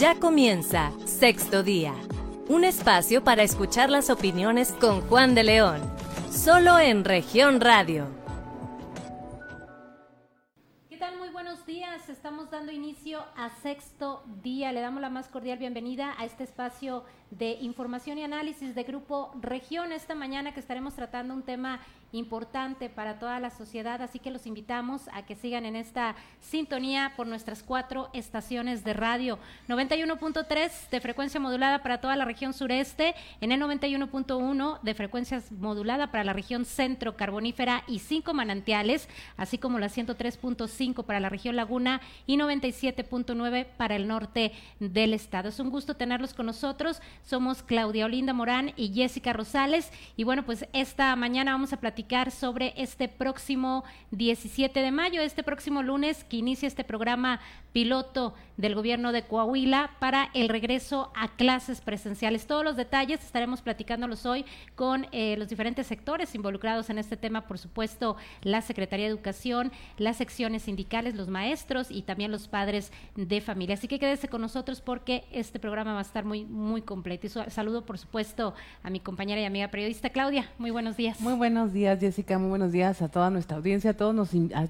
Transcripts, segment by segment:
Ya comienza Sexto Día, un espacio para escuchar las opiniones con Juan de León, solo en región radio. ¿Qué tal? Muy buenos días. Estamos dando inicio a Sexto Día. Le damos la más cordial bienvenida a este espacio de información y análisis de Grupo Región esta mañana que estaremos tratando un tema importante para toda la sociedad, así que los invitamos a que sigan en esta sintonía por nuestras cuatro estaciones de radio. 91.3 de frecuencia modulada para toda la región sureste, en el 91.1 de frecuencia modulada para la región centro carbonífera y cinco manantiales, así como la 103.5 para la región laguna y 97.9 para el norte del estado. Es un gusto tenerlos con nosotros. Somos Claudia Olinda Morán y Jessica Rosales y bueno, pues esta mañana vamos a platicar sobre este próximo 17 de mayo, este próximo lunes que inicia este programa piloto del gobierno de Coahuila para el regreso a clases presenciales. Todos los detalles estaremos platicándolos hoy con eh, los diferentes sectores involucrados en este tema, por supuesto, la Secretaría de Educación, las secciones sindicales, los maestros y también los padres de familia. Así que quédese con nosotros porque este programa va a estar muy, muy completo. Y saludo, por supuesto, a mi compañera y amiga periodista Claudia. Muy buenos días. Muy buenos días, Jessica. Muy buenos días a toda nuestra audiencia, a todos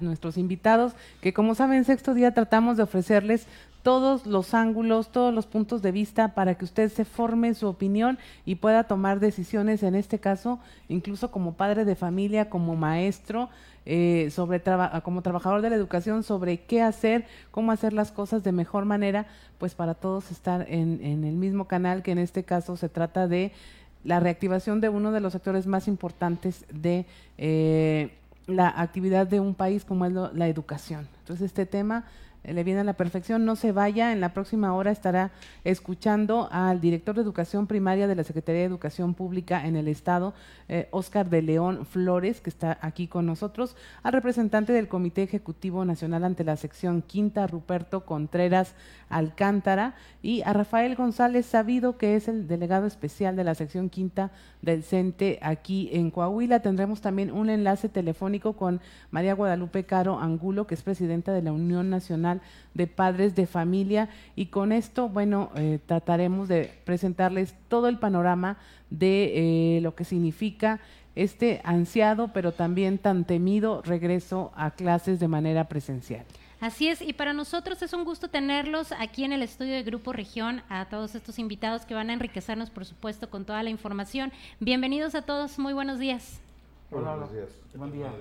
nuestros invitados, que como saben, sexto día tratamos de ofrecerles todos los ángulos, todos los puntos de vista para que usted se forme su opinión y pueda tomar decisiones, en este caso, incluso como padre de familia, como maestro, eh, sobre como trabajador de la educación, sobre qué hacer, cómo hacer las cosas de mejor manera, pues para todos estar en, el mismo canal, que en este caso se trata de la reactivación de uno de los sectores más importantes de eh, la actividad de un país como es la educación. Entonces este tema le viene a la perfección. No se vaya, en la próxima hora estará escuchando al director de Educación Primaria de la Secretaría de Educación Pública en el Estado, Oscar eh, de León Flores, que está aquí con nosotros, al representante del Comité Ejecutivo Nacional ante la sección quinta, Ruperto Contreras Alcántara, y a Rafael González Sabido, que es el delegado especial de la sección quinta del CENTE aquí en Coahuila. Tendremos también un enlace telefónico con María Guadalupe Caro Angulo, que es presidenta de la Unión Nacional de Padres de Familia y con esto, bueno, eh, trataremos de presentarles todo el panorama de eh, lo que significa este ansiado pero también tan temido regreso a clases de manera presencial. Así es, y para nosotros es un gusto tenerlos aquí en el estudio de Grupo Región, a todos estos invitados que van a enriquecernos, por supuesto, con toda la información. Bienvenidos a todos, muy buenos días. Hola, buenos días. Buen día.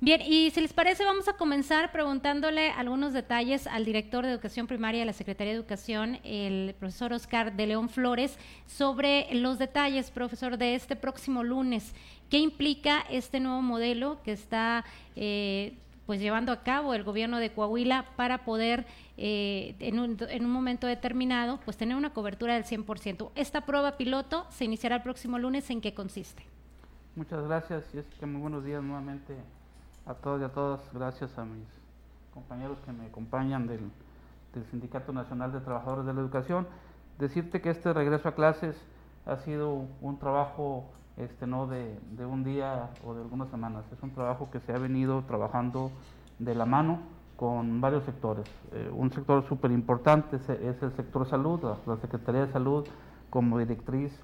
Bien, y si les parece, vamos a comenzar preguntándole algunos detalles al director de Educación Primaria de la Secretaría de Educación, el profesor Oscar de León Flores, sobre los detalles, profesor, de este próximo lunes. ¿Qué implica este nuevo modelo que está eh, pues llevando a cabo el gobierno de Coahuila para poder eh, en, un, en, un, momento determinado pues tener una cobertura del 100%. Esta prueba piloto se iniciará el próximo lunes. ¿En qué consiste? Muchas gracias, Jessica. Muy buenos días nuevamente a todos y a todas, gracias a mis compañeros que me acompañan del, Sindicato Nacional de Trabajadores de la Educación. Decirte que este regreso a clases ha sido un trabajo este, no de, un día o de algunas semanas, es un trabajo que se ha venido trabajando de la mano con varios sectores. Eh, un sector súper importante es, el sector salud, la, Secretaría de Salud como directriz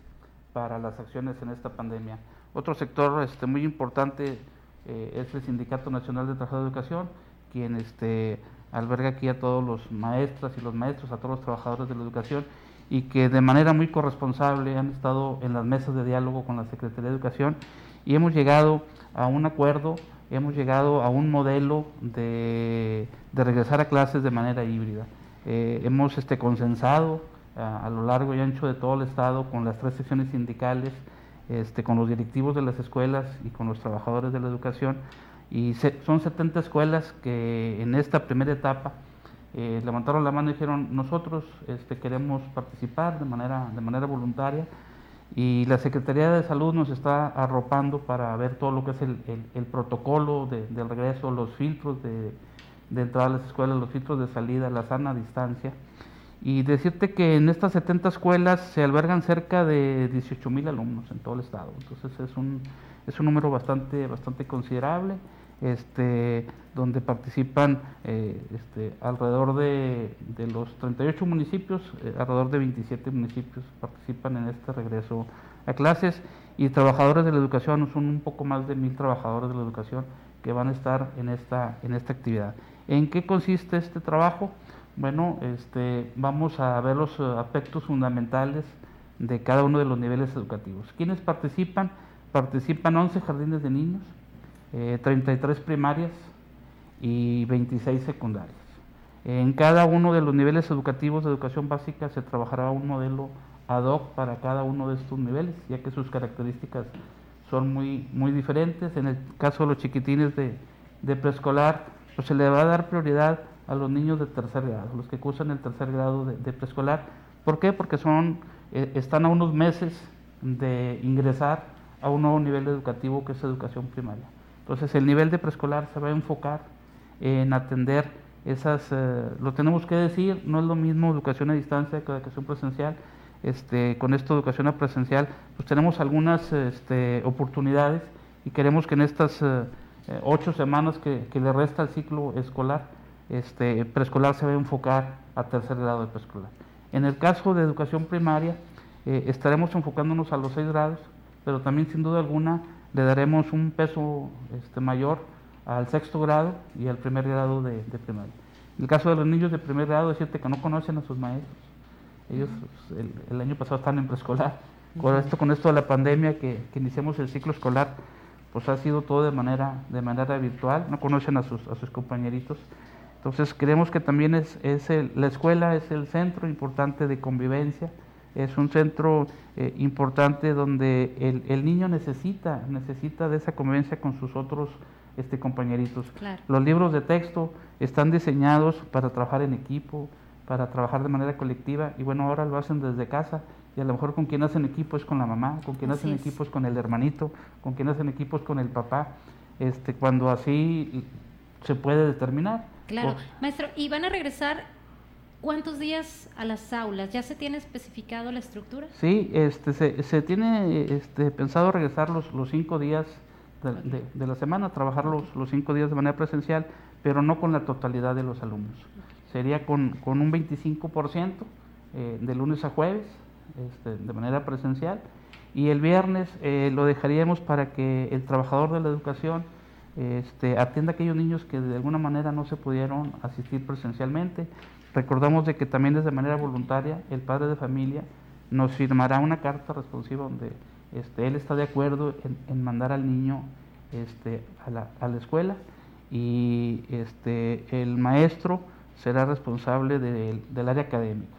para las acciones en esta pandemia. Otro sector este, muy importante eh, es el Sindicato Nacional de Trabajadores de Educación, quien este, alberga aquí a todos los maestras y los maestros, a todos los trabajadores de la educación, y que de manera muy corresponsable han estado en las mesas de diálogo con la Secretaría de Educación y hemos llegado a un acuerdo, hemos llegado a un modelo de, regresar a clases de manera híbrida. Eh, hemos este, consensado a, a, lo largo y ancho de todo el Estado con las tres secciones sindicales, este, con los directivos de las escuelas y con los trabajadores de la educación. Y son 70 escuelas que en esta primera etapa eh, levantaron la mano y dijeron, nosotros este, queremos participar de manera, de manera voluntaria y la Secretaría de Salud nos está arropando para ver todo lo que es el, el, protocolo de, del regreso, los filtros de, de entrada a las escuelas, los filtros de salida, la sana distancia y decirte que en estas 70 escuelas se albergan cerca de 18 mil alumnos en todo el estado. Entonces es un, es un número bastante, bastante considerable. este, donde participan eh, este, alrededor de, de, los 38 municipios, eh, alrededor de 27 municipios participan en este regreso a clases y trabajadores de la educación, son un poco más de mil trabajadores de la educación que van a estar en esta, en esta actividad. ¿En qué consiste este trabajo? Bueno, este, vamos a ver los eh, aspectos fundamentales de cada uno de los niveles educativos. ¿Quiénes participan? Participan 11 jardines de niños, 33 primarias, y 26 secundarias. En cada uno de los niveles educativos de educación básica se trabajará un modelo ad hoc para cada uno de estos niveles, ya que sus características son muy, muy diferentes. En el caso de los chiquitines de, de preescolar, pues se le va a dar prioridad a los niños de tercer grado, los que cursan el tercer grado de, preescolar. ¿Por qué? Porque son, eh, están a unos meses de ingresar a un nuevo nivel educativo que es educación primaria. Entonces el nivel de preescolar se va a enfocar en atender esas, eh, lo tenemos que decir, no es lo mismo educación a distancia que educación presencial. Este, con esta educación a presencial, pues tenemos algunas este, oportunidades y queremos que en estas eh, ocho semanas que, le resta al ciclo escolar, este, preescolar se va a enfocar a tercer grado de preescolar. En el caso de educación primaria, estaremos enfocándonos a los seis grados, pero también sin duda alguna le daremos un peso este, mayor al sexto grado y al primer grado de, primaria. En el caso de los niños de primer grado, decirte que no conocen a sus maestros. Ellos pues, el, año pasado están en preescolar. Con esto, con esto de la pandemia que, iniciamos el ciclo escolar, pues ha sido todo de manera, de manera virtual, no conocen a sus, a sus compañeritos. Entonces creemos que también es, es la escuela es el centro importante de convivencia, es un centro eh, importante donde el, el, niño necesita, necesita de esa convivencia con sus otros este, compañeritos. Los libros de texto están diseñados para trabajar en equipo, para trabajar de manera colectiva y bueno, ahora lo hacen desde casa y a lo mejor con quien hacen equipo es con la mamá, con quien hacen equipo es con el hermanito, con quien hacen equipo es con el papá, este, cuando así se puede determinar. Claro, maestro, ¿y van a regresar cuántos días a las aulas? ¿Ya se tiene especificado la estructura? Sí, este, se, se tiene este, pensado regresar los, los cinco días de, la semana, trabajar los, los, cinco días de manera presencial, pero no con la totalidad de los alumnos. Sería con, con un 25% eh, de lunes a jueves, este, de manera presencial, y el viernes eh, lo dejaríamos para que el trabajador de la educación este, atienda a aquellos niños que de alguna manera no se pudieron asistir presencialmente. Recordamos de que también es de manera voluntaria el padre de familia nos firmará una carta responsiva donde este, él está de acuerdo en, mandar al niño este, a, la, a, la, escuela y este, el maestro será responsable del área académica.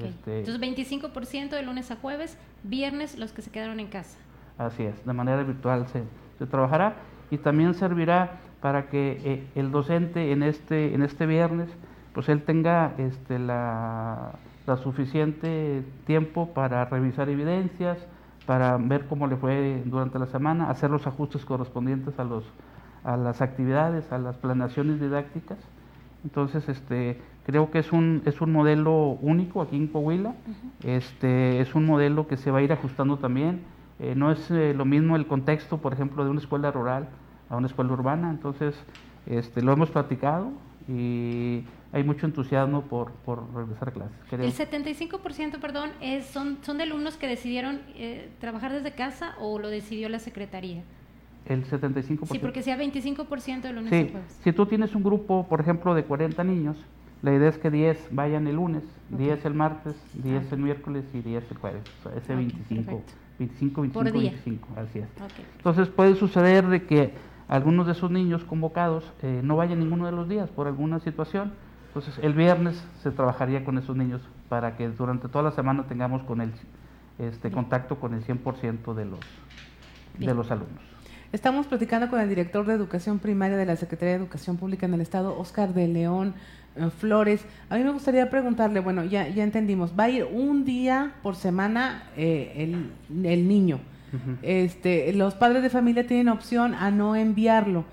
Este, Entonces 25% de lunes a jueves, viernes los que se quedaron en casa. Así es, de manera virtual se, se trabajará y también servirá para que eh, el docente en este, en este viernes, pues él tenga este, la, la suficiente tiempo para revisar evidencias, para ver cómo le fue durante la semana, hacer los ajustes correspondientes a, los, a las actividades, a las planeaciones didácticas. Entonces, este, creo que es un, es un modelo único aquí en Coahuila, este, es un modelo que se va a ir ajustando también. Eh, no es eh, lo mismo el contexto, por ejemplo, de una escuela rural a una escuela urbana, entonces este, lo hemos platicado y hay mucho entusiasmo por, por regresar a clases. El 75%, perdón, es, son, son de alumnos que decidieron eh, trabajar desde casa o lo decidió la Secretaría. El 75%. Sí, porque sea 25% de lunes sí. Si tú tienes un grupo, por ejemplo, de 40 niños, la idea es que 10 vayan el lunes, 10 el martes, 10 ah. el miércoles y 10 el jueves. ese 25, 25, 25, 25, así es. Entonces puede suceder de que algunos de esos niños convocados eh, no vayan ninguno de los días por alguna situación. Entonces, el viernes se trabajaría con esos niños para que durante toda la semana tengamos con el este contacto con el 100% de los de los alumnos. Estamos platicando con el director de Educación Primaria de la Secretaría de Educación Pública en el Estado, Oscar de León Flores. A mí me gustaría preguntarle, bueno, ya, ya entendimos, va a ir un día por semana eh, el, niño. este, los padres de familia tienen opción a no enviarlo.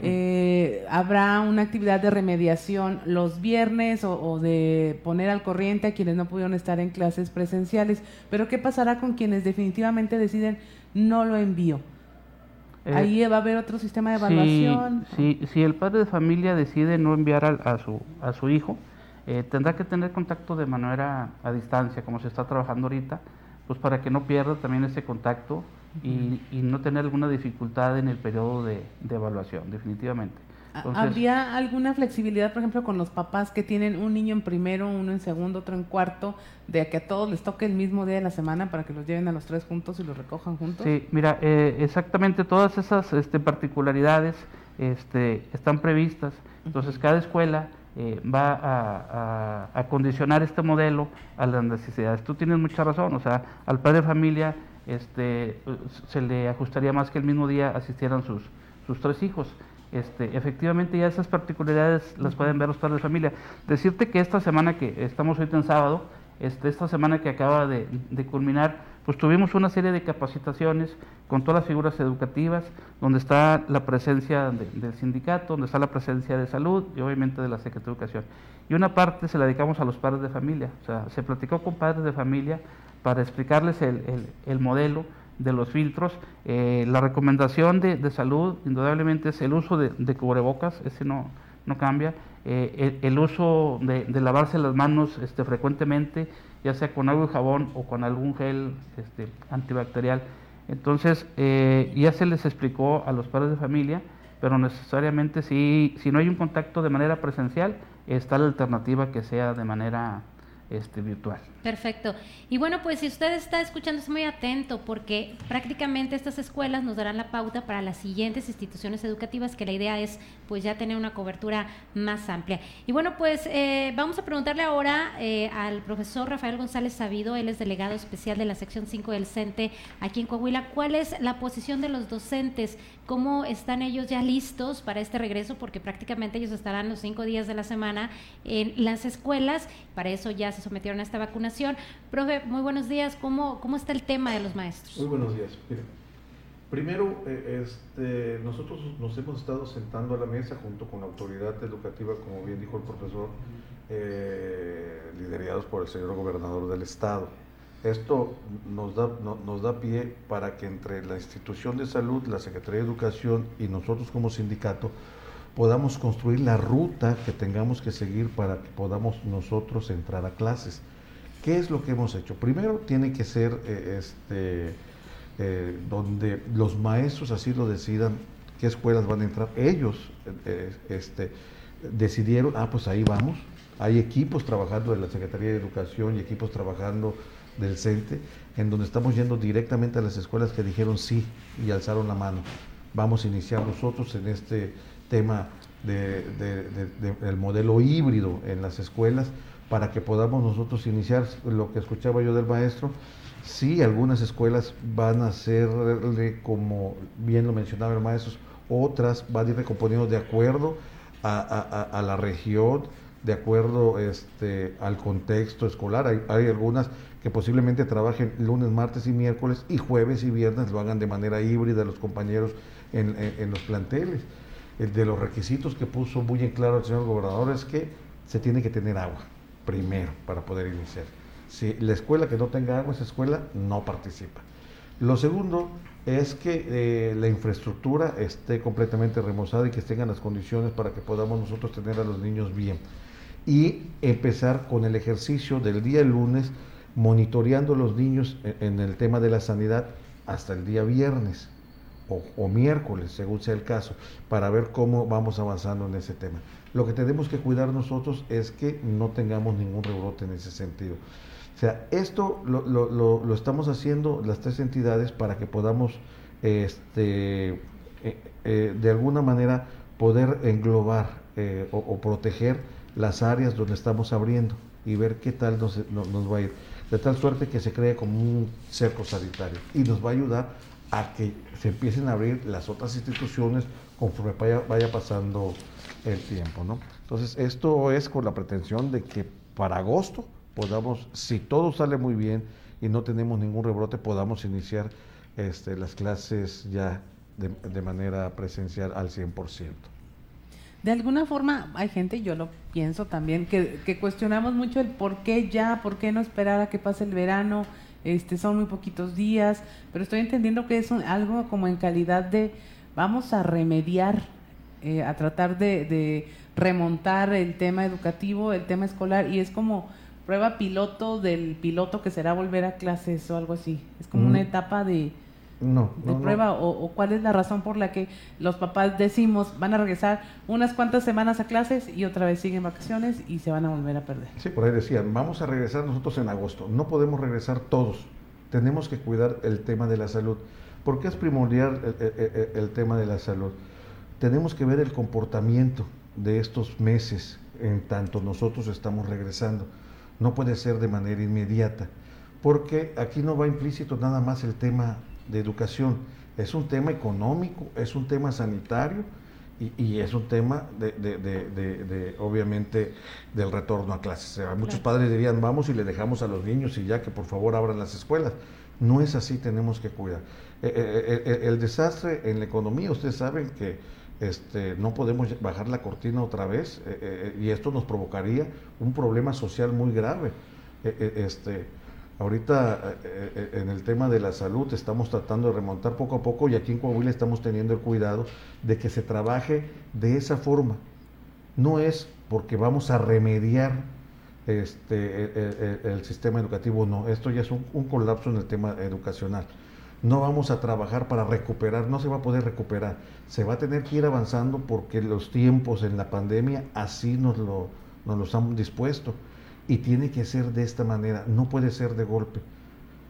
Eh, habrá una actividad de remediación los viernes o, de poner al corriente a quienes no pudieron estar en clases presenciales. Pero ¿qué pasará con quienes definitivamente deciden no lo envío? Eh, Ahí va a haber otro sistema de evaluación. Sí, si el padre de familia decide no enviar a, su, a su hijo, eh, tendrá que tener contacto de manera a distancia, como se está trabajando ahorita, pues para que no pierda también ese contacto y, no tener alguna dificultad en el periodo de, evaluación, definitivamente. ¿Habría alguna flexibilidad, por ejemplo, con los papás que tienen un niño en primero, uno en segundo, otro en cuarto, de que a todos les toque el mismo día de la semana para que los lleven a los tres juntos y los recojan juntos? Sí, mira, eh, exactamente todas esas este, particularidades este, están previstas. Entonces, cada escuela eh, va a, condicionar este modelo a las necesidades. Tú tienes mucha razón, o sea, al padre de familia este, se le ajustaría más que el mismo día asistieran sus, sus tres hijos. Este, efectivamente ya esas particularidades las pueden ver los padres de familia. Decirte que esta semana que estamos hoy en sábado, este, esta semana que acaba de, de culminar, pues tuvimos una serie de capacitaciones con todas las figuras educativas, donde está la presencia del sindicato, donde está la presencia de salud y obviamente de la Secretaría de Educación. Y una parte se la dedicamos a los padres de familia, o sea, se platicó con padres de familia para explicarles el, modelo de los filtros. Eh, la recomendación de, salud, indudablemente, es el uso de, cubrebocas, ese no, no cambia. Eh, el, uso de, lavarse las manos este, frecuentemente, ya sea con agua y jabón o con algún gel este, antibacterial. Entonces, eh, ya se les explicó a los padres de familia, pero necesariamente si, si no hay un contacto de manera presencial, está la alternativa que sea de manera este, virtual. Perfecto. Y bueno, pues si usted está escuchando, es muy atento porque prácticamente estas escuelas nos darán la pauta para las siguientes instituciones educativas, que la idea es pues ya tener una cobertura más amplia. Y bueno, pues eh, vamos a preguntarle ahora eh, al profesor Rafael González Sabido, él es delegado especial de la sección 5 del CENTE aquí en Coahuila, ¿cuál es la posición de los docentes? ¿Cómo están ellos ya listos para este regreso? Porque prácticamente ellos estarán los cinco días de la semana en las escuelas, para eso ya se sometieron a esta vacunación Profe, muy buenos días. ¿Cómo, cómo está el tema de los maestros? Muy buenos días. primero, eh, este, nosotros nos hemos estado sentando a la mesa junto con la autoridad educativa, como bien dijo el profesor, eh, liderados por el señor gobernador del estado. Esto nos da, nos da pie para que entre la institución de salud, la Secretaría de Educación y nosotros como sindicato podamos construir la ruta que tengamos que seguir para que podamos nosotros entrar a clases. ¿Qué es lo que hemos hecho? Primero tiene que ser eh, este, eh, donde los maestros así lo decidan, qué escuelas van a entrar. Ellos eh, este, decidieron, ah, pues ahí vamos. Hay equipos trabajando de la Secretaría de Educación y equipos trabajando del CENTE, en donde estamos yendo directamente a las escuelas que dijeron sí y alzaron la mano. Vamos a iniciar nosotros en este tema del modelo híbrido en las escuelas para que podamos nosotros iniciar lo que escuchaba yo del maestro. Sí, algunas escuelas van a hacerle, como bien lo mencionaba el maestro, otras van a ir recomponiendo de acuerdo a, la región, de acuerdo este, al contexto escolar. Hay, hay, algunas que posiblemente trabajen lunes, martes y miércoles y jueves y viernes lo hagan de manera híbrida los compañeros en, en los planteles. El de los requisitos que puso muy en claro el señor gobernador es que se tiene que tener agua primero para poder iniciar. Si la escuela que no tenga agua, esa escuela no participa. Lo segundo es que eh, la infraestructura esté completamente remozada y que tengan las condiciones para que podamos nosotros tener a los niños bien. Y empezar con el ejercicio del día lunes, monitoreando a los niños en, el tema de la sanidad hasta el día viernes o, o miércoles, según sea el caso, para ver cómo vamos avanzando en ese tema. Lo que tenemos que cuidar nosotros es que no tengamos ningún rebrote en ese sentido. O sea, esto lo, lo, lo, estamos haciendo las tres entidades para que podamos, este, eh, eh, de alguna manera, poder englobar eh, o, proteger las áreas donde estamos abriendo y ver qué tal nos, nos, va a ir. De tal suerte que se cree como un cerco sanitario y nos va a ayudar a que se empiecen a abrir las otras instituciones conforme vaya, vaya pasando el tiempo, ¿no? Entonces, esto es con la pretensión de que para agosto podamos, si todo sale muy bien y no tenemos ningún rebrote, podamos iniciar este, las clases ya de, manera presencial al 100%. De alguna forma hay gente, yo lo pienso también, que, cuestionamos mucho el por qué ya, por qué no esperar a que pase el verano este, son muy poquitos días, pero estoy entendiendo que es algo como en calidad de vamos a remediar, eh, a tratar de, remontar el tema educativo, el tema escolar, y es como prueba piloto del piloto que será volver a clases o algo así. Es como una mm. etapa de, no, de prueba O, cuál es la razón por la que los papás decimos van a regresar unas cuantas semanas a clases y otra vez siguen vacaciones y se van a volver a perder. Sí, por ahí decían, vamos a regresar nosotros en agosto. No podemos regresar todos. Tenemos que cuidar el tema de la salud. ¿Por qué es primordial el, tema de la salud? Tenemos que ver el comportamiento de estos meses en tanto nosotros estamos regresando. No puede ser de manera inmediata, porque aquí no va implícito nada más el tema de educación, es un tema económico, es un tema sanitario y, es un tema de, obviamente, del retorno a clases. muchos padres dirían, vamos y le dejamos a los niños y ya que por favor abran las escuelas. No es así, tenemos que cuidar. Eh, eh, eh, el desastre en la economía, ustedes saben que este, no podemos bajar la cortina otra vez y esto nos provocaría un problema social muy grave. este, ahorita en el tema de la salud estamos tratando de remontar poco a poco y aquí en Coahuila estamos teniendo el cuidado de que se trabaje de esa forma. No es porque vamos a remediar este, el, sistema educativo, no, esto ya es un colapso en el tema educacional no vamos a trabajar para recuperar, no se va a poder recuperar, se va a tener que ir avanzando porque los tiempos en la pandemia así nos lo, nos los han dispuesto. Y tiene que ser de esta manera, no puede ser de golpe.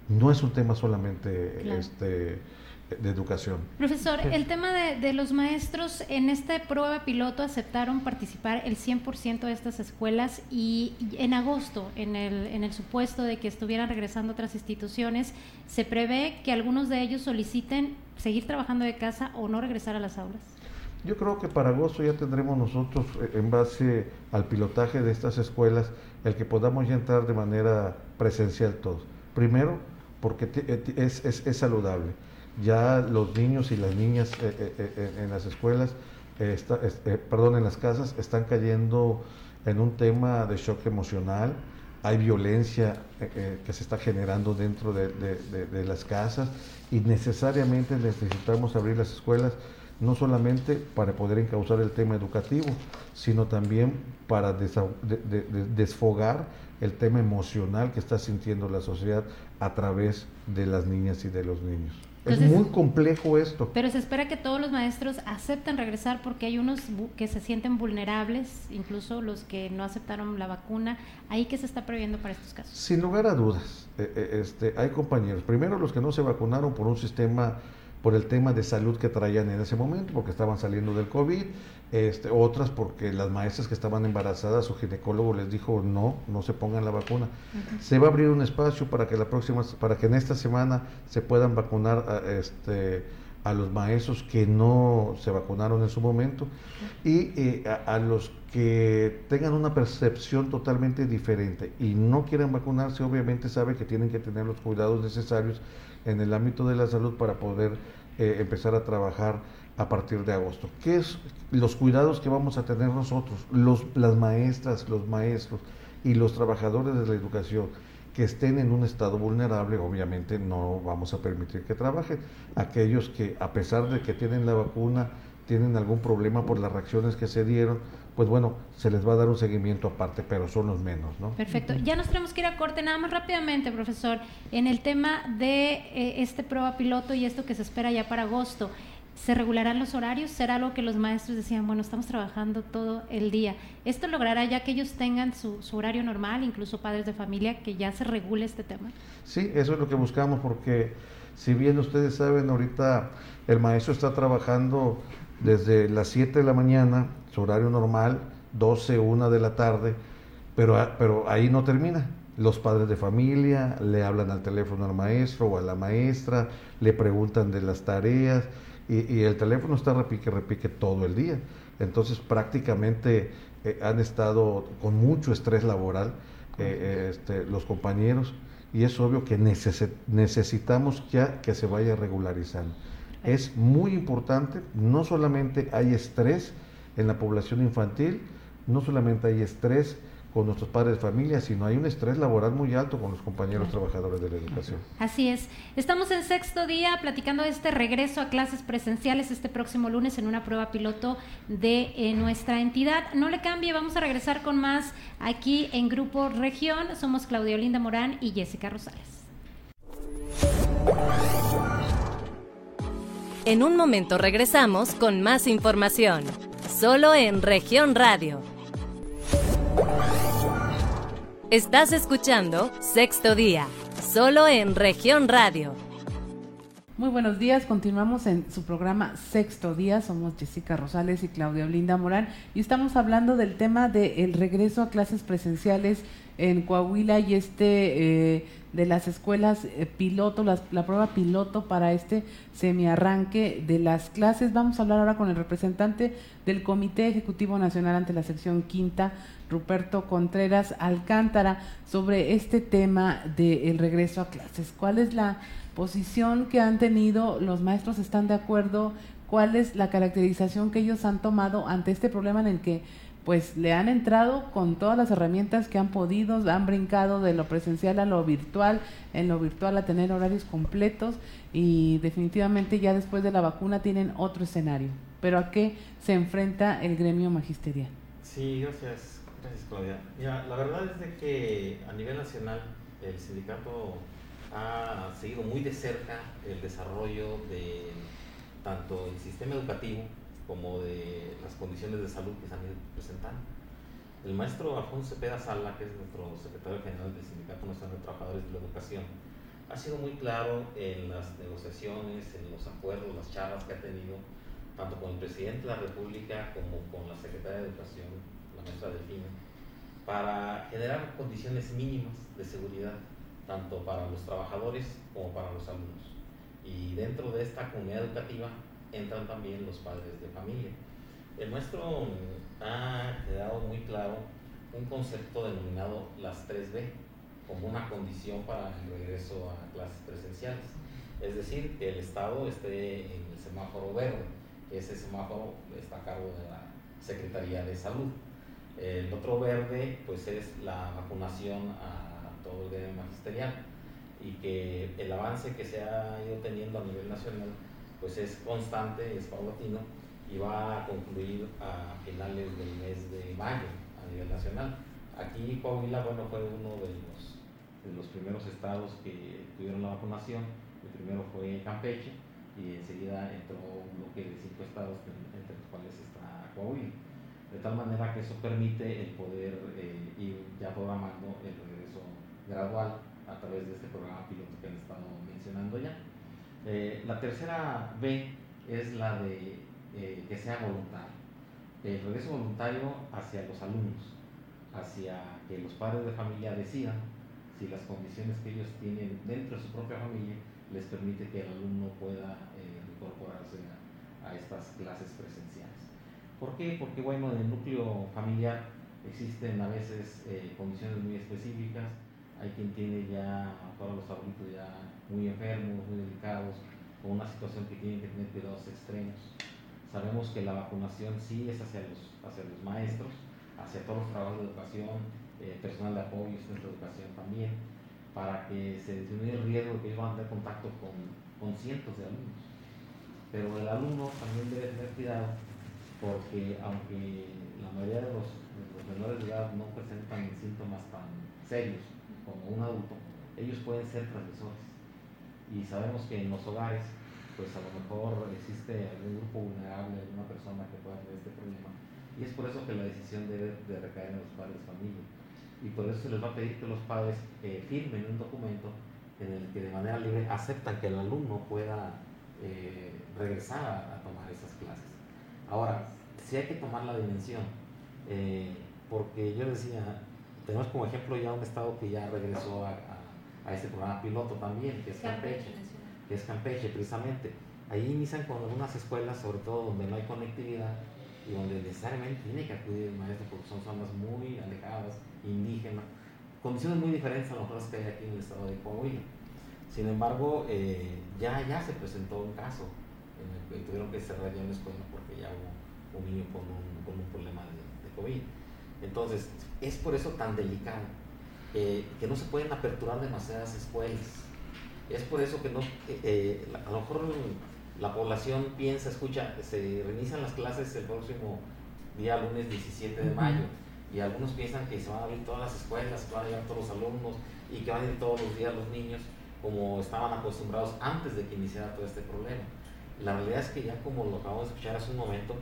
No es un tema solamente este de educación. Profesor, el tema de, los maestros, en esta prueba piloto aceptaron participar el 100% de estas escuelas y en agosto, en el, en el supuesto de que estuvieran regresando otras instituciones, se prevé que algunos de ellos soliciten seguir trabajando de casa o no regresar a las aulas. Yo creo que para agosto ya tendremos nosotros, eh, en base al pilotaje de estas escuelas, el que podamos ya entrar de manera presencial todos. Primero, porque eh, es, es, es saludable ya los niños y las niñas eh, eh, eh, en las escuelas, perdón, en las casas, están cayendo en un tema de shock emocional, hay violencia que se está generando dentro de, las casas y necesariamente necesitamos abrir las escuelas no solamente para poder encauzar el tema educativo, sino también para desfogar el tema emocional que está sintiendo la sociedad a través de las niñas y de los niños es muy complejo esto. Pero se espera que todos los maestros acepten regresar porque hay unos que se sienten vulnerables, incluso los que no aceptaron la vacuna. ¿Ahí qué se está previendo para estos casos? Sin lugar a dudas, eh, eh, este, hay compañeros. Primero los que no se vacunaron por un sistema por el tema de salud que traían en ese momento, porque estaban saliendo del COVID, este, otras porque las maestras que estaban embarazadas, su ginecólogo les dijo no, no se pongan la vacuna. Se va a abrir un espacio para que la próxima, para que en esta semana se puedan vacunar a, este, a los maestros que no se vacunaron en su momento. Y eh, a, los que tengan una percepción totalmente diferente y no quieran vacunarse, obviamente saben que tienen que tener los cuidados necesarios en el ámbito de la salud para poder eh, empezar a trabajar a partir de agosto. ¿Qué es los cuidados que vamos a tener nosotros, los, las maestras, los maestros y los trabajadores de la educación que estén en un estado vulnerable, obviamente no vamos a permitir que trabajen. Aquellos que a pesar de que tienen la vacuna, tienen algún problema por las reacciones que se dieron, pues bueno, se les va a dar un seguimiento aparte, pero son los menos, ¿no? Perfecto. Ya nos tenemos que ir a corte nada más rápidamente, profesor, en el tema de eh, este prueba piloto y esto que se espera ya para agosto. ¿Se regularán los horarios? ¿Será algo que los maestros decían, bueno, estamos trabajando todo el día? ¿Esto logrará ya que ellos tengan su, su, horario normal, incluso padres de familia, que ya se regule este tema? Sí, eso es lo que buscamos, porque si bien ustedes saben, ahorita el maestro está trabajando desde las 7 de la mañana, su horario normal, 12, 1 de la tarde, pero, pero ahí no termina. Los padres de familia le hablan al teléfono al maestro o a la maestra, le preguntan de las tareas y, el teléfono está repique, repique todo el día. Entonces prácticamente eh, han estado con mucho estrés laboral eh, eh, este, los compañeros. Y es obvio que necesitamos ya que se vaya regularizando. Es muy importante, no solamente hay estrés en la población infantil, no solamente hay estrés con nuestros padres de familia, sino hay un estrés laboral muy alto con los compañeros trabajadores de la educación. Así es. Estamos en sexto día platicando de este regreso a clases presenciales este próximo lunes en una prueba piloto de eh, nuestra entidad. No le cambie, vamos a regresar con más aquí en Grupo Región. Somos Claudia Olinda Morán y Jessica Rosales. En un momento regresamos con más información, solo en región radio. Estás escuchando Sexto Día, solo en región radio. Muy buenos días, continuamos en su programa Sexto Día, somos Jessica Rosales y Claudia Olinda Morán y estamos hablando del tema del regreso a clases presenciales en Coahuila y este eh, de las escuelas eh, piloto, la prueba piloto para este semiarranque de las clases. Vamos a hablar ahora con el representante del Comité Ejecutivo Nacional ante la sección quinta, Ruperto Contreras Alcántara, sobre este tema del regreso a clases. ¿Cuál es la posición que han tenido? ¿Los maestros están de acuerdo? ¿Cuál es la caracterización que ellos han tomado ante este problema en el que pues le han entrado con todas las herramientas que han podido, han brincado de lo presencial a lo virtual, en lo virtual a tener horarios completos y definitivamente ya después de la vacuna tienen otro escenario. Pero ¿a qué se enfrenta el gremio magisterial? Sí, gracias, gracias Claudia. Mira, la verdad es de que a nivel nacional el sindicato ha seguido muy de cerca el desarrollo de tanto el sistema educativo como de las condiciones de salud que se han ido presentando. El maestro Alfonso Cepeda Sala, que es nuestro secretario general del Sindicato Nacional de Trabajadores de la Educación, ha sido muy claro en las negociaciones, en los acuerdos, las charlas que ha tenido, tanto con el presidente de la República como con la secretaria de Educación, la maestra Delfina, para generar condiciones mínimas de seguridad, tanto para los trabajadores como para los alumnos. Y dentro de esta comunidad educativa entran también los padres de familia. El maestro ha quedado muy claro un concepto denominado las 3B como una condición para el regreso a clases presenciales. Es decir, que el Estado esté en el semáforo verde. Ese semáforo está a cargo de la Secretaría de Salud. El otro verde, pues, es la vacunación a todo el gremio magisterial y que el avance que se ha ido teniendo a nivel nacional pues es constante, es paulatino y va a concluir a finales del mes de mayo a nivel nacional. Aquí Coahuila, bueno, fue uno de los, de los primeros estados que tuvieron la vacunación. El primero fue Campeche y enseguida entró un bloque de cinco estados entre los cuales está Coahuila. De tal manera que eso permite el poder eh, ir ya programando el regreso gradual a través de este programa piloto que han estado mencionando ya. Eh, la tercera B es la de eh, que sea voluntario. El regreso voluntario hacia los alumnos, hacia que los padres de familia decidan si las condiciones que ellos tienen dentro de su propia familia les permite que el alumno pueda incorporarse a, estas clases presenciales. ¿Por qué? Porque bueno, en el núcleo familiar existen a veces condiciones muy específicas, hay quien tiene ya todos los abuelitos ya muy enfermos, muy delicados, con una situación que tienen que tener cuidados extremos. Sabemos que la vacunación sí es hacia los, hacia los maestros, hacia todos los trabajos de educación, eh, personal de apoyo, centro de educación también, para que se disminuya el riesgo de que ellos van a tener contacto con, con cientos de alumnos. Pero el alumno también debe tener cuidado porque aunque la mayoría de los, los menores de edad no presentan síntomas tan serios como un adulto, ellos pueden ser transmisores. Y sabemos que en los hogares, pues a lo mejor existe algún grupo vulnerable, alguna persona que pueda tener este problema. Y es por eso que la decisión debe de recaer en los padres de familia. Y por eso se les va a pedir que los padres eh, firmen un documento en el que de manera libre aceptan que el alumno pueda eh, regresar a, tomar esas clases. Ahora, si hay que tomar la dimensión, eh, porque yo decía, tenemos como ejemplo ya un estado que ya regresó a, a, este programa piloto también, que es Campeche, que es Campeche precisamente. Ahí inician con algunas escuelas, sobre todo donde no hay conectividad y donde necesariamente tiene que acudir el maestro porque son zonas muy alejadas, indígenas, condiciones muy diferentes a las que hay aquí en el estado de Coahuila. Sin embargo, eh, ya, ya se presentó un caso tuvieron que cerrar ya una escuela porque ya hubo un niño con un, con un problema de, de COVID. Entonces, es por eso tan delicado, eh, que no se pueden aperturar demasiadas escuelas. Es por eso que no, eh, eh, a lo mejor la población piensa, escucha, se reinician las clases el próximo día lunes 17 de mayo y algunos piensan que se van a abrir todas las escuelas, que van a llegar todos los alumnos y que van a ir todos los días los niños como estaban acostumbrados antes de que iniciara todo este problema. La realidad es que ya como lo acabamos de escuchar hace un momento,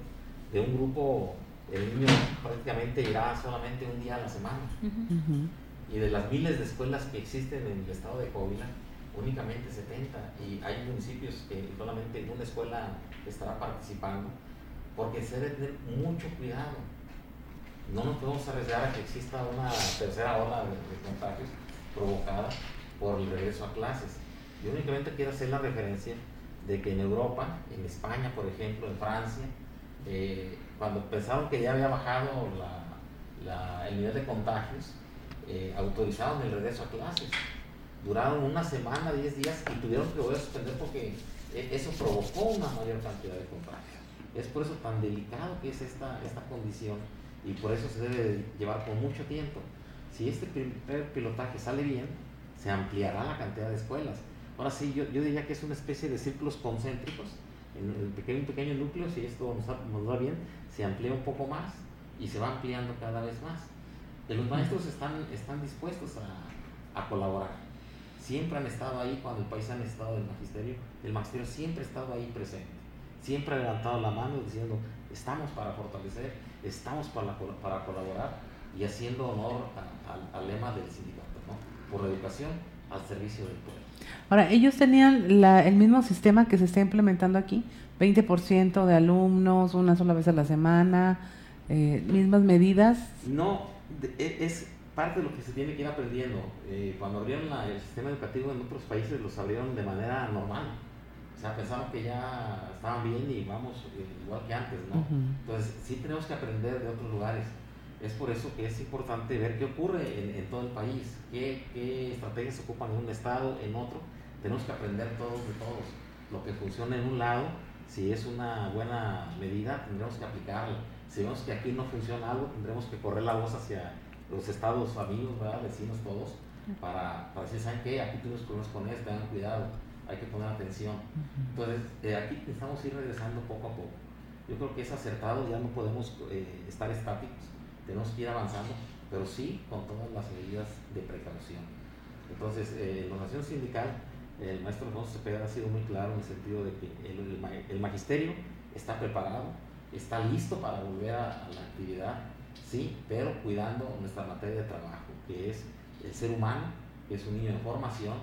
de un grupo, el niño prácticamente irá solamente un día a la semana. Y de las miles de escuelas que existen en el estado de Coahuila, únicamente 70. Y hay municipios que solamente una escuela estará participando, porque se debe tener mucho cuidado. No nos podemos arriesgar a que exista una tercera ola de, de contagios provocada por el regreso a clases. Yo únicamente quiero hacer la referencia de que en Europa, en España, por ejemplo, en Francia, eh, cuando pensaron que ya había bajado el nivel de contagios, eh, autorizaron el regreso a clases. Duraron una semana, 10 días y tuvieron que volver a suspender porque eh, eso provocó una mayor cantidad de contagios. Es por eso tan delicado que es esta, esta condición y por eso se debe llevar con mucho tiempo. Si este primer pilotaje sale bien, se ampliará la cantidad de escuelas. Ahora sí, yo, yo diría que es una especie de círculos concéntricos en el pequeño, pequeño núcleo, si esto nos, va bien, se amplía un poco más y se va ampliando cada vez más. los maestros están, están dispuestos a, a, colaborar. Siempre han estado ahí cuando el país ha estado del magisterio. El magisterio siempre ha estado ahí presente. Siempre ha levantado la mano diciendo, estamos para fortalecer, estamos para, para colaborar y haciendo honor al lema del sindicato, ¿no? por la educación al servicio del pueblo. Ahora, ellos tenían la, el mismo sistema que se está implementando aquí, 20% de alumnos, una sola vez a la semana, eh, mismas medidas. No, e, es parte de lo que se tiene que ir aprendiendo. Eh, cuando abrieron el sistema educativo en otros países, los abrieron de manera normal. O sea, pensaron que ya estaban bien y vamos eh, igual que antes, ¿no? Entonces, sí tenemos que aprender de otros lugares. Es por eso que es importante ver qué ocurre en, todo el país, qué, qué, estrategias ocupan en un estado, en otro. Tenemos que aprender todos de todos. Lo que funciona en un lado, si es una buena medida, tendremos que aplicarla. Si vemos que aquí no funciona algo, tendremos que correr la voz hacia los estados amigos, vecinos todos, para, para decir, ¿saben qué? Aquí tuvimos problemas con esto, tengan cuidado, hay que poner atención. Entonces, aquí necesitamos ir regresando poco a poco. Yo creo que es acertado, ya no podemos eh, estar estáticos tenemos que ir avanzando, pero sí con todas las medidas de precaución. Entonces, eh, la nación sindical, el maestro Alfonso Cepeda ha sido muy claro en el sentido de que el, magisterio está preparado, está listo para volver a, la actividad, sí, pero cuidando nuestra materia de trabajo, que es el ser humano, que es un niño en formación,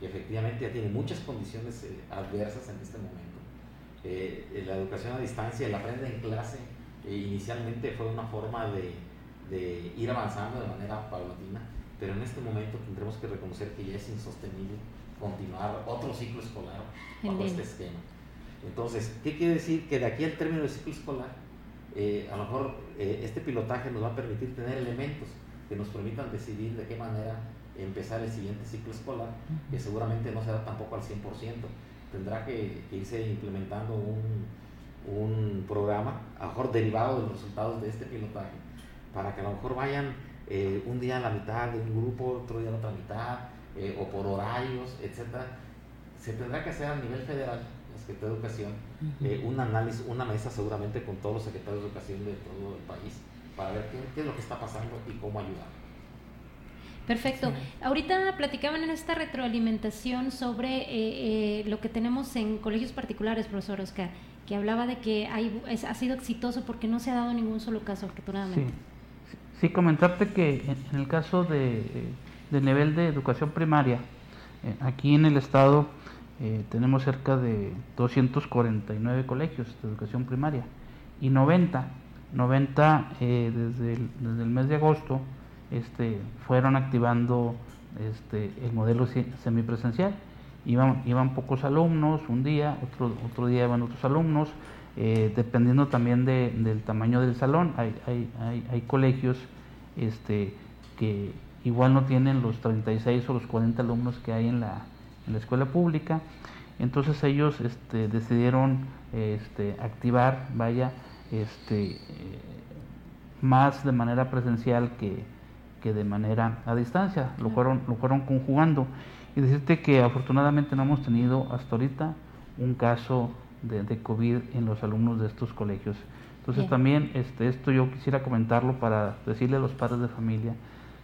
que efectivamente ya tiene muchas condiciones eh, adversas en este momento. Eh, la educación a distancia, el aprende en clase, inicialmente fue una forma de, de ir avanzando de manera paulatina, pero en este momento tendremos que reconocer que ya es insostenible continuar otro ciclo escolar bajo este esquema. Entonces, ¿qué quiere decir? Que de aquí al término del ciclo escolar, eh, a lo mejor eh, este pilotaje nos va a permitir tener elementos que nos permitan decidir de qué manera empezar el siguiente ciclo escolar, que seguramente no será tampoco al 100%. Tendrá que, irse implementando un, un programa, a lo mejor derivado de los resultados de este pilotaje, para que a lo mejor vayan eh, un día a la mitad de un grupo, otro día a la otra mitad, eh, o por horarios, etcétera. Se tendrá que hacer a nivel federal, la Secretaría de Educación, eh, un análisis, una mesa seguramente con todos los secretarios de educación de todo el país, para ver qué, es lo que está pasando y cómo ayudar. Perfecto. Ahorita platicaban en esta retroalimentación sobre lo que tenemos en colegios particulares, profesor Oscar, que hablaba de que hay, ha sido exitoso porque no se ha dado ningún solo caso, afortunadamente. Sí, comentarte que en, el caso de, del nivel de educación primaria, eh, aquí en el estado eh, tenemos cerca de 249 colegios de educación primaria y 90, 90 eh, desde, el, desde, el, mes de agosto este, fueron activando este, el modelo semipresencial. Iban, iban pocos alumnos un día, otro, otro día iban otros alumnos, eh, dependiendo también del tamaño del salón. Hay, hay, hay, colegios este, que igual no tienen los 36 o los 40 alumnos que hay en la, en la escuela pública. Entonces ellos este, decidieron este, activar, vaya, este, más de manera presencial que, que de manera a distancia, lo fueron, lo fueron conjugando. Y decirte que afortunadamente no hemos tenido hasta ahorita un caso de, de COVID en los alumnos de estos colegios. Entonces también este, esto yo quisiera comentarlo para decirle a los padres de familia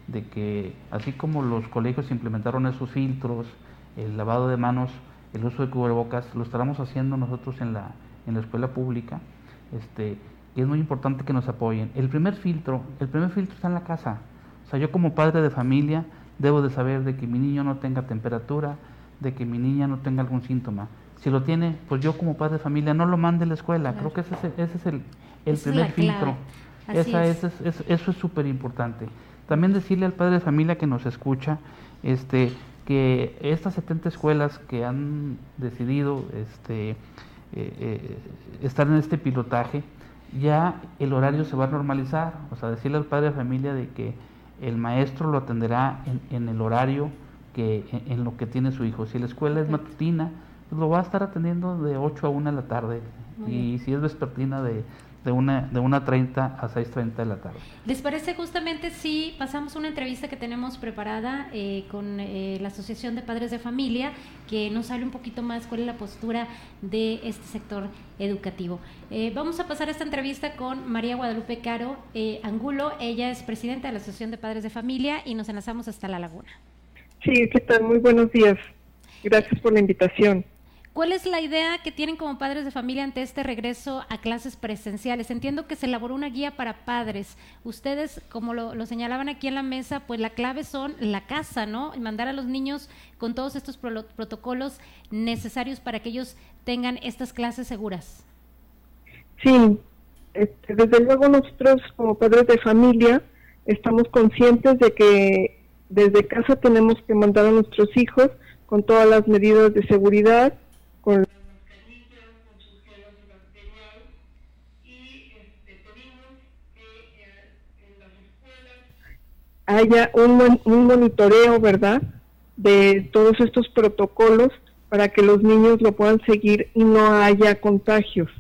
de que así como los colegios implementaron esos filtros, el lavado de manos, el uso de cubrebocas, lo estaremos haciendo nosotros en la, en la escuela pública. Este, y es muy importante que nos apoyen. El primer filtro, el primer filtro está en la casa. O sea, yo como padre de familia debo de saber de que mi niño no tenga temperatura, de que mi niña no tenga algún síntoma. Si lo tiene, pues yo como padre de familia no lo mande a la escuela. Creo que ese es, ese es el, el primer filtro. Esa, es. eso es súper importante. También decirle al padre de familia que nos escucha, este, que estas 70 escuelas que han decidido este, eh, eh, estar en este pilotaje, ya el horario se va a normalizar. O sea, decirle al padre de familia de que el maestro lo atenderá en, el horario que en, lo que tiene su hijo. Si la escuela es matutina, lo va a estar atendiendo de 8 a 1 de la tarde. y si es vespertina, de, de una, de una 30 a 6.30 de la tarde. ¿Les parece justamente si pasamos una entrevista que tenemos preparada eh, con eh, la Asociación de Padres de Familia, que nos hable un poquito más cuál es la postura de este sector educativo? Eh, vamos a pasar esta entrevista con María Guadalupe Caro Angulo, ella es presidenta de la Asociación de Padres de Familia y nos enlazamos hasta La Laguna. Sí, ¿qué tal? Muy buenos días. Gracias por la invitación. ¿Cuál es la idea que tienen como padres de familia ante este regreso a clases presenciales? Entiendo que se elaboró una guía para padres. Ustedes, como lo, señalaban aquí en la mesa, pues la clave son la casa, ¿no? mandar a los niños con todos estos protocolos necesarios para que ellos tengan estas clases seguras. Sí, este, desde luego nosotros como padres de familia estamos conscientes de que desde casa tenemos que mandar a nuestros hijos con todas las medidas de seguridad con haya un, un monitoreo, ¿verdad?, de todos estos protocolos para que los niños lo puedan seguir y no haya contagios.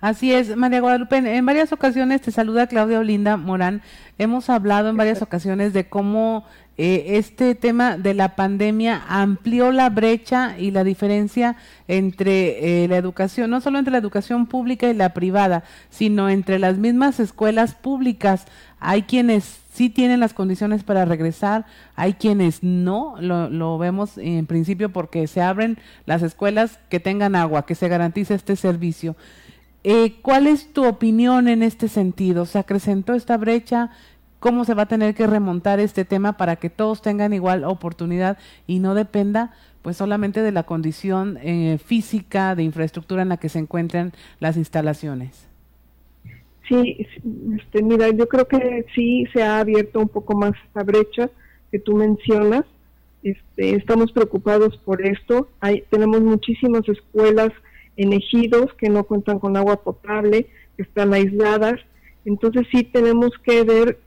Así es, María Guadalupe. En varias ocasiones te saluda Claudia Olinda Morán. Hemos hablado en varias ocasiones de cómo eh, este tema de la pandemia amplió la brecha y la diferencia entre eh, la educación, no solo entre la educación pública y la privada, sino entre las mismas escuelas públicas. Hay quienes sí tienen las condiciones para regresar, hay quienes no, lo, lo vemos en principio porque se abren las escuelas que tengan agua, que se garantice este servicio. Eh, ¿Cuál es tu opinión en este sentido? ¿Se acrecentó esta brecha? cómo se va a tener que remontar este tema para que todos tengan igual oportunidad y no dependa pues solamente de la condición eh, física de infraestructura en la que se encuentran las instalaciones. Sí, este, mira, yo creo que sí se ha abierto un poco más esta brecha que tú mencionas. Este, estamos preocupados por esto. Hay, tenemos muchísimas escuelas en ejidos que no cuentan con agua potable, que están aisladas. Entonces sí tenemos que ver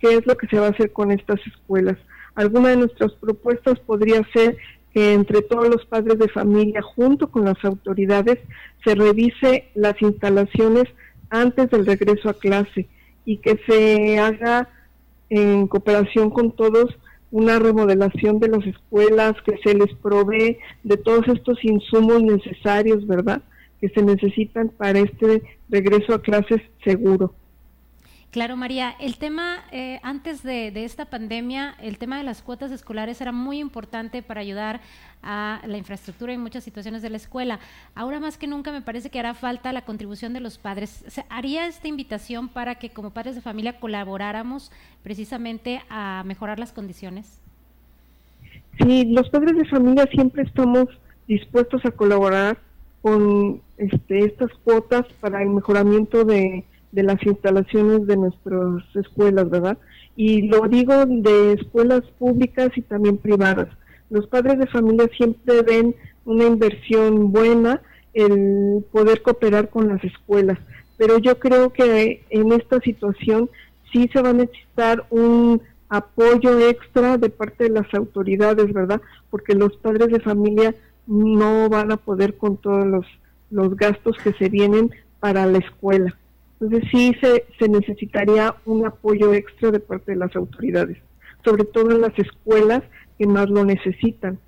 qué es lo que se va a hacer con estas escuelas. Alguna de nuestras propuestas podría ser que entre todos los padres de familia, junto con las autoridades, se revise las instalaciones antes del regreso a clase y que se haga en cooperación con todos una remodelación de las escuelas, que se les provee de todos estos insumos necesarios, ¿verdad? Que se necesitan para este regreso a clases seguro. Claro, María, el tema eh, antes de, esta pandemia, el tema de las cuotas escolares era muy importante para ayudar a la infraestructura y muchas situaciones de la escuela. Ahora más que nunca me parece que hará falta la contribución de los padres. ¿Haría esta invitación para que como padres de familia colaboráramos precisamente a mejorar las condiciones? Sí, los padres de familia siempre estamos dispuestos a colaborar con este, estas cuotas para el mejoramiento de de las instalaciones de nuestras escuelas, ¿verdad? Y lo digo de escuelas públicas y también privadas. Los padres de familia siempre ven una inversión buena el poder cooperar con las escuelas, pero yo creo que en esta situación sí se va a necesitar un apoyo extra de parte de las autoridades, ¿verdad? Porque los padres de familia no van a poder con todos los, los gastos que se vienen para la escuela. Entonces sí se, necesitaría un apoyo extra de parte de las autoridades, sobre todo en las escuelas que más lo necesitan.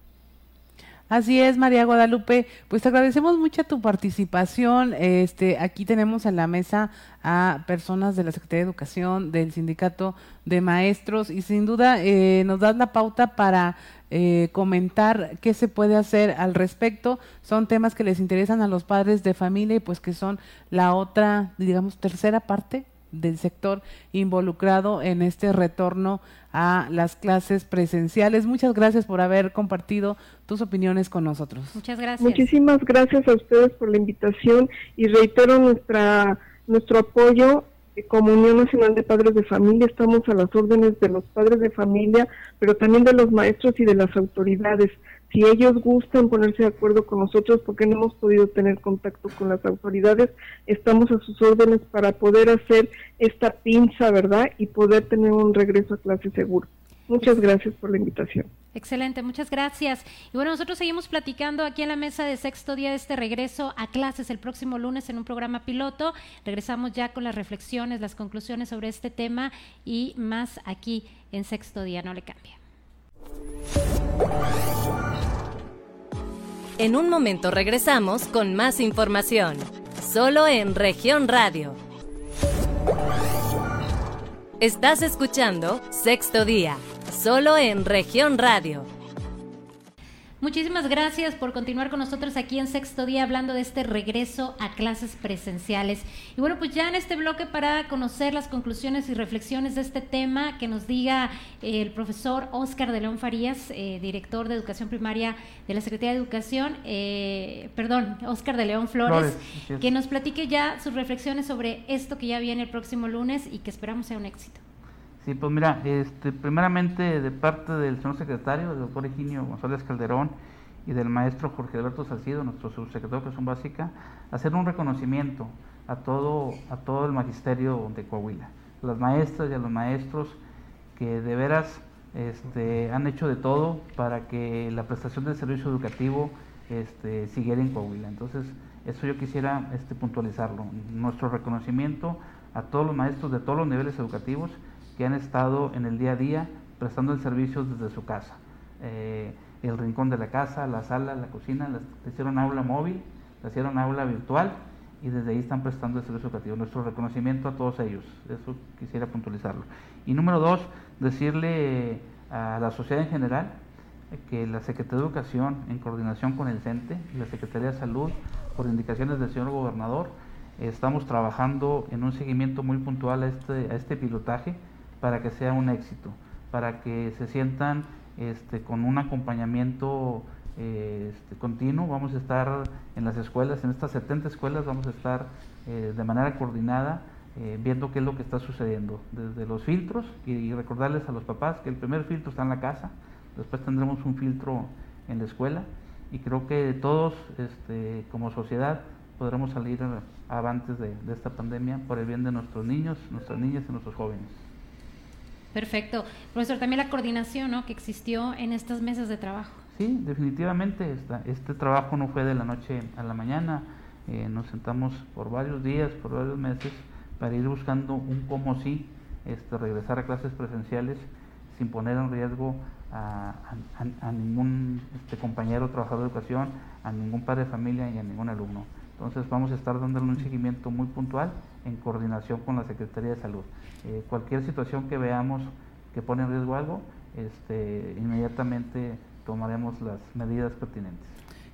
Así es, María Guadalupe. Pues te agradecemos mucho tu participación. Este, aquí tenemos en la mesa a personas de la Secretaría de Educación, del Sindicato de Maestros y sin duda eh, nos das la pauta para eh, comentar qué se puede hacer al respecto. Son temas que les interesan a los padres de familia y pues que son la otra, digamos, tercera parte del sector involucrado en este retorno a las clases presenciales. Muchas gracias por haber compartido tus opiniones con nosotros. Muchas gracias. Muchísimas gracias a ustedes por la invitación y reitero nuestra nuestro apoyo como Unión Nacional de Padres de Familia. Estamos a las órdenes de los padres de familia, pero también de los maestros y de las autoridades si ellos gustan ponerse de acuerdo con nosotros, porque no hemos podido tener contacto con las autoridades, estamos a sus órdenes para poder hacer esta pinza, ¿verdad? Y poder tener un regreso a clase seguro. Muchas gracias por la invitación. Excelente, muchas gracias. Y bueno, nosotros seguimos platicando aquí en la mesa de sexto día de este regreso a clases el próximo lunes en un programa piloto. Regresamos ya con las reflexiones, las conclusiones sobre este tema y más aquí en sexto día. No le cambia. En un momento regresamos con más información, solo en región radio. Estás escuchando Sexto Día, solo en región radio. Muchísimas gracias por continuar con nosotros aquí en sexto día hablando de este regreso a clases presenciales. Y bueno, pues ya en este bloque para conocer las conclusiones y reflexiones de este tema, que nos diga eh, el profesor Oscar de León Farías, eh, director de Educación Primaria de la Secretaría de Educación, eh, perdón, Oscar de León Flores, que nos platique ya sus reflexiones sobre esto que ya viene el próximo lunes y que esperamos sea un éxito. Sí, pues mira, este, primeramente de parte del señor secretario, el doctor Eginio González Calderón, y del maestro Jorge Alberto Salcido, nuestro subsecretario de Educación Básica, hacer un reconocimiento a todo, a todo el magisterio de Coahuila, a las maestras y a los maestros que de veras este, han hecho de todo para que la prestación del servicio educativo este, siguiera en Coahuila. Entonces, eso yo quisiera este, puntualizarlo. Nuestro reconocimiento a todos los maestros de todos los niveles educativos que han estado en el día a día prestando el servicio desde su casa. Eh, el rincón de la casa, la sala, la cocina, las, hicieron aula móvil, le hicieron aula virtual y desde ahí están prestando el servicio educativo. Nuestro reconocimiento a todos ellos, eso quisiera puntualizarlo. Y número dos, decirle a la sociedad en general que la Secretaría de Educación, en coordinación con el CENTE y la Secretaría de Salud, por indicaciones del señor gobernador, estamos trabajando en un seguimiento muy puntual a este, a este pilotaje para que sea un éxito, para que se sientan este, con un acompañamiento eh, este, continuo. Vamos a estar en las escuelas, en estas 70 escuelas, vamos a estar eh, de manera coordinada eh, viendo qué es lo que está sucediendo, desde los filtros y, recordarles a los papás que el primer filtro está en la casa, después tendremos un filtro en la escuela y creo que todos este, como sociedad podremos salir avantes de esta pandemia por el bien de nuestros niños, nuestras niñas y nuestros jóvenes. Perfecto. Profesor, también la coordinación ¿no? que existió en estas mesas de trabajo. Sí, definitivamente. Esta, este trabajo no fue de la noche a la mañana. Eh, nos sentamos por varios días, por varios meses, para ir buscando un cómo sí este, regresar a clases presenciales sin poner en riesgo a, a, ningún este, compañero trabajador de educación, a ningún padre de familia y a ningún alumno. Entonces vamos a estar dándole un seguimiento muy puntual en coordinación con la Secretaría de Salud. Eh, cualquier situación que veamos que pone en riesgo algo, este, inmediatamente tomaremos las medidas pertinentes.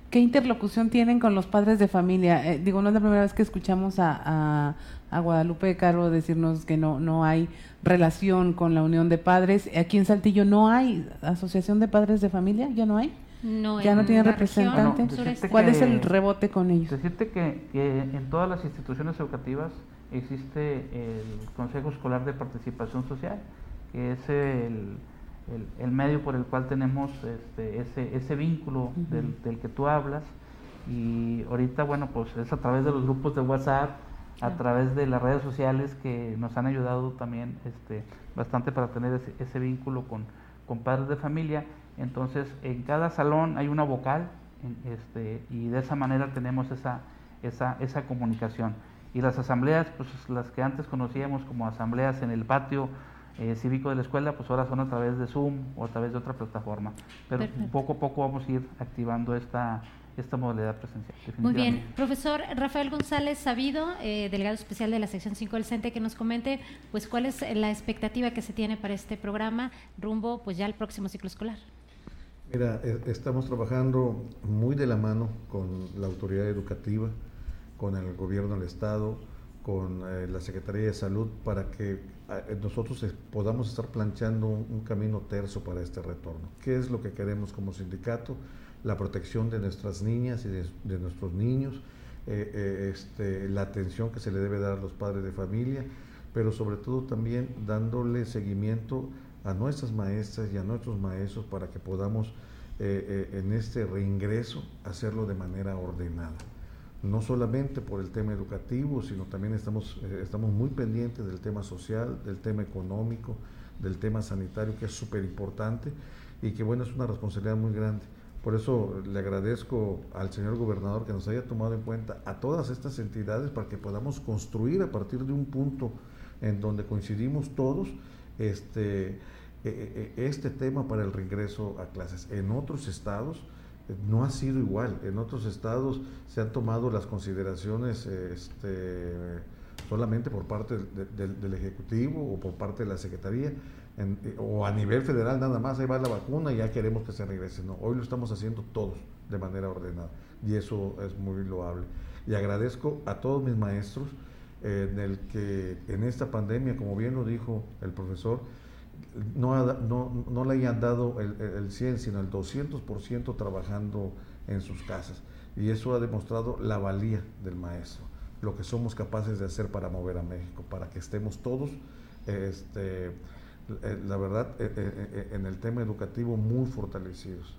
¿Qué interlocución tienen con los padres de familia? Eh, digo, no es la primera vez que escuchamos a, a, Guadalupe Caro decirnos que no, no hay relación con la unión de padres. Aquí en Saltillo no hay asociación de padres de familia, ¿ya no hay? No, ya no tiene representante. ¿Cuál es el rebote con ellos? Decirte que, que en todas las instituciones educativas existe el Consejo Escolar de Participación Social, que es el, el, medio por el cual tenemos este, ese, ese vínculo del, del, que tú hablas. Y ahorita, bueno, pues es a través de los grupos de WhatsApp, a través de las redes sociales que nos han ayudado también este, bastante para tener ese, ese vínculo con, con, padres de familia. Entonces, en cada salón hay una vocal este, y de esa manera tenemos esa, esa, esa comunicación. Y las asambleas, pues las que antes conocíamos como asambleas en el patio eh, cívico de la escuela, pues ahora son a través de Zoom o a través de otra plataforma. Pero poco a poco vamos a ir activando esta, esta modalidad presencial. Muy bien. Profesor Rafael González Sabido, eh, delegado especial de la sección 5 del CENTE, que nos comente pues cuál es la expectativa que se tiene para este programa rumbo pues ya al próximo ciclo escolar. Mira, e, estamos trabajando muy de la mano con la autoridad educativa, con el gobierno del Estado, con eh, la Secretaría de Salud para que eh, nosotros podamos estar planchando un, camino terzo para este retorno. ¿Qué es lo que queremos como sindicato? La protección de nuestras niñas y de, nuestros niños, eh, este, la atención que se le debe dar a los padres de familia, pero sobre todo también dándole seguimiento a nuestras maestras y a nuestros maestros para que podamos en este reingreso hacerlo de manera ordenada no solamente por el tema educativo, sino también estamos, eh, estamos muy pendientes del tema social, del tema económico, del tema sanitario, que es súper importante y que bueno, es una responsabilidad muy grande. Por eso le agradezco al señor gobernador que nos haya tomado en cuenta a todas estas entidades para que podamos construir a partir de un punto en donde coincidimos todos este, eh, eh, este tema para el regreso a clases. En otros estados, no ha sido igual. En otros estados se han tomado las consideraciones este, solamente por parte del Ejecutivo o por parte de la Secretaría, eh, o a nivel federal nada más, ahí va la vacuna y ya queremos que se regrese. No, hoy lo estamos haciendo todos de manera ordenada y eso es muy loable. Y agradezco a todos mis maestros eh, en el que en esta pandemia, como bien lo dijo el profesor, no, no, no, le hayan dado el, el 100, sino el 200% trabajando en sus casas. Y eso ha demostrado la valía del maestro, lo que somos capaces de hacer para mover a México, para que estemos todos, este, eh, la verdad, eh, eh, en el tema educativo muy fortalecidos.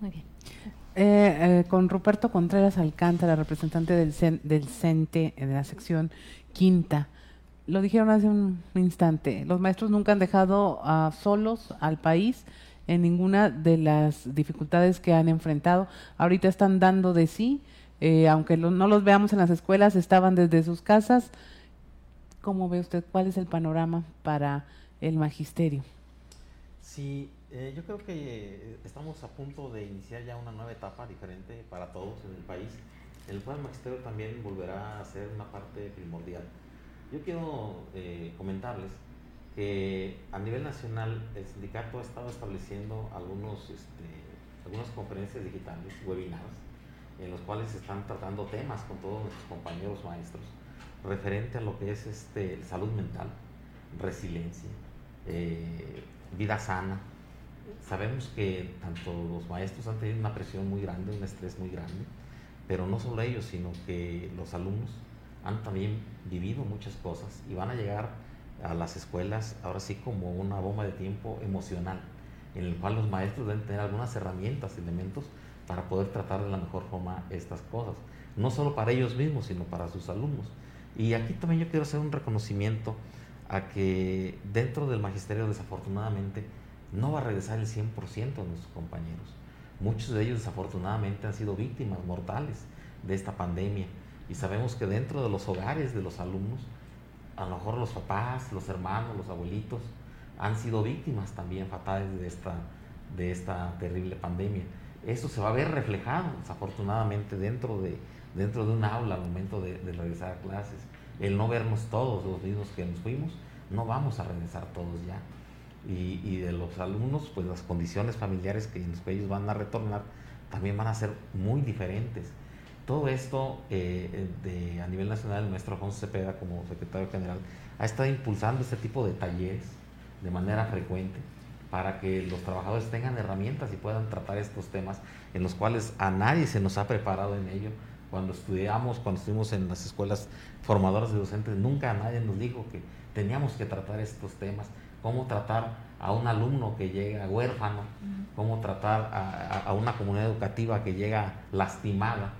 Muy bien. con Ruperto Contreras Alcántara, representante del, del CENTE de la sección quinta lo dijeron hace un instante, los maestros nunca han dejado uh, solos al país en ninguna de las dificultades que han enfrentado. Ahorita están dando de sí, eh, aunque no los veamos en las escuelas, estaban desde sus casas. ¿Cómo ve usted? ¿Cuál es el panorama para el magisterio? Sí, eh, yo creo que eh, estamos a punto de iniciar ya una nueva etapa diferente para todos en el país, el cual el magisterio también volverá a ser una parte primordial. Yo quiero eh, comentarles que a nivel nacional el sindicato ha estado estableciendo algunos, este, algunas conferencias digitales, webinars, en los cuales se están tratando temas con todos nuestros compañeros maestros referente a lo que es este, salud mental, resiliencia, eh, vida sana. Sabemos que tanto los maestros han tenido una presión muy grande, un estrés muy grande, pero no solo ellos, sino que los alumnos han también vivido muchas cosas y van a llegar a las escuelas ahora sí como una bomba de tiempo emocional, en el cual los maestros deben tener algunas herramientas, elementos para poder tratar de la mejor forma estas cosas, no solo para ellos mismos, sino para sus alumnos. Y aquí también yo quiero hacer un reconocimiento a que dentro del magisterio desafortunadamente no va a regresar el 100% de nuestros compañeros. Muchos de ellos desafortunadamente han sido víctimas mortales de esta pandemia y sabemos que dentro de los hogares de los alumnos, a lo mejor los papás, los hermanos, los abuelitos, han sido víctimas también fatales de esta, de esta terrible pandemia. Eso se va a ver reflejado, desafortunadamente, dentro de, dentro de un aula al momento de, regresar a clases. El no vernos todos los mismos que nos fuimos, no vamos a regresar todos ya. Y, y, de los alumnos, pues las condiciones familiares que en los que ellos van a retornar también van a ser muy diferentes. Todo esto eh, de, a nivel nacional, el maestro Alfonso Cepeda, como secretario general, ha estado impulsando este tipo de talleres de manera frecuente para que los trabajadores tengan herramientas y puedan tratar estos temas en los cuales a nadie se nos ha preparado en ello. Cuando estudiamos, cuando estuvimos en las escuelas formadoras de docentes, nunca nadie nos dijo que teníamos que tratar estos temas, cómo tratar a un alumno que llega huérfano, cómo tratar a una comunidad educativa que llega lastimada,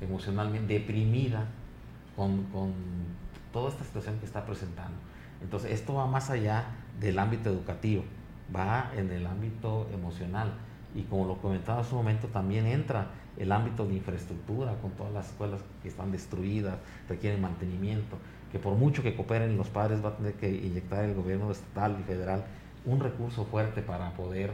emocionalmente deprimida con, toda esta situación que está presentando. Entonces, esto va más allá del ámbito educativo, va en el ámbito emocional. y como lo comentaba hace un momento, también entra el ámbito de infraestructura con todas las escuelas que están destruidas, requieren mantenimiento, que por mucho que cooperen los padres va a tener que inyectar el gobierno estatal y federal un recurso fuerte para poder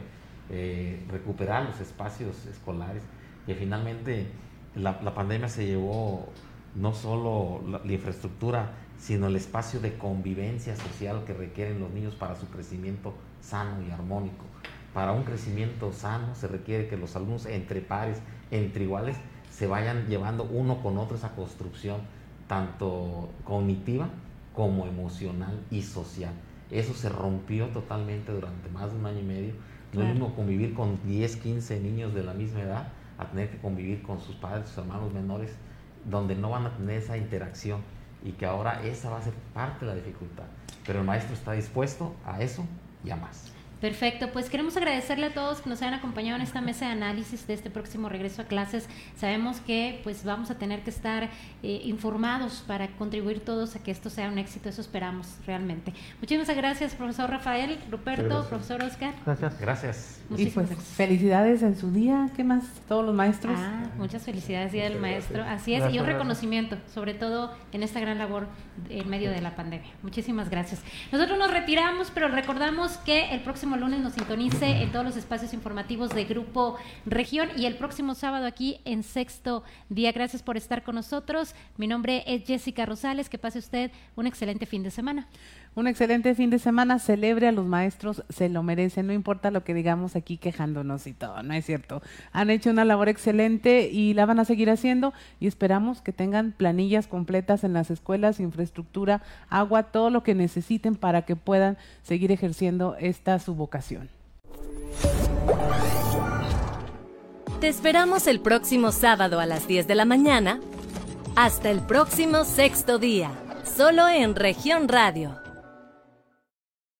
eh, recuperar los espacios escolares, que finalmente la, pandemia se llevó no solo la infraestructura, sino el espacio de convivencia social que requieren los niños para su crecimiento sano y armónico. Para un crecimiento sano se requiere que los alumnos entre pares, entre iguales, se vayan llevando uno con otro esa construcción, tanto cognitiva como emocional y social. Eso se rompió totalmente durante más de un año y medio. No es mismo convivir con 10, 15 niños de la misma edad a tener que convivir con sus padres, sus hermanos menores, donde no van a tener esa interacción y que ahora esa va a ser parte de la dificultad. Pero el maestro está dispuesto a eso y a más. Perfecto, pues queremos agradecerle a todos que nos hayan acompañado en esta mesa de análisis de este próximo regreso a clases. Sabemos que pues vamos a tener que estar eh, informados para contribuir todos a que esto sea un éxito, eso esperamos realmente. Muchísimas gracias, profesor Rafael, Ruperto, profesor Oscar. Gracias. Gracias. Y pues felicidades en su día, ¿qué más? Todos los maestros. Ah, muchas felicidades, Día del Maestro. Así es, y un reconocimiento, sobre todo en esta gran labor en medio de la pandemia. Muchísimas gracias. Nosotros nos retiramos, pero recordamos que el próximo lunes nos sintonice en todos los espacios informativos de Grupo Región y el próximo sábado aquí en sexto día. Gracias por estar con nosotros. Mi nombre es Jessica Rosales. Que pase usted un excelente fin de semana. Un excelente fin de semana. Celebre a los maestros, se lo merecen. No importa lo que digamos aquí quejándonos y todo, no es cierto. Han hecho una labor excelente y la van a seguir haciendo y esperamos que tengan planillas completas en las escuelas, infraestructura, agua, todo lo que necesiten para que puedan seguir ejerciendo esta su vocación. Te esperamos el próximo sábado a las 10 de la mañana. Hasta el próximo sexto día, solo en región radio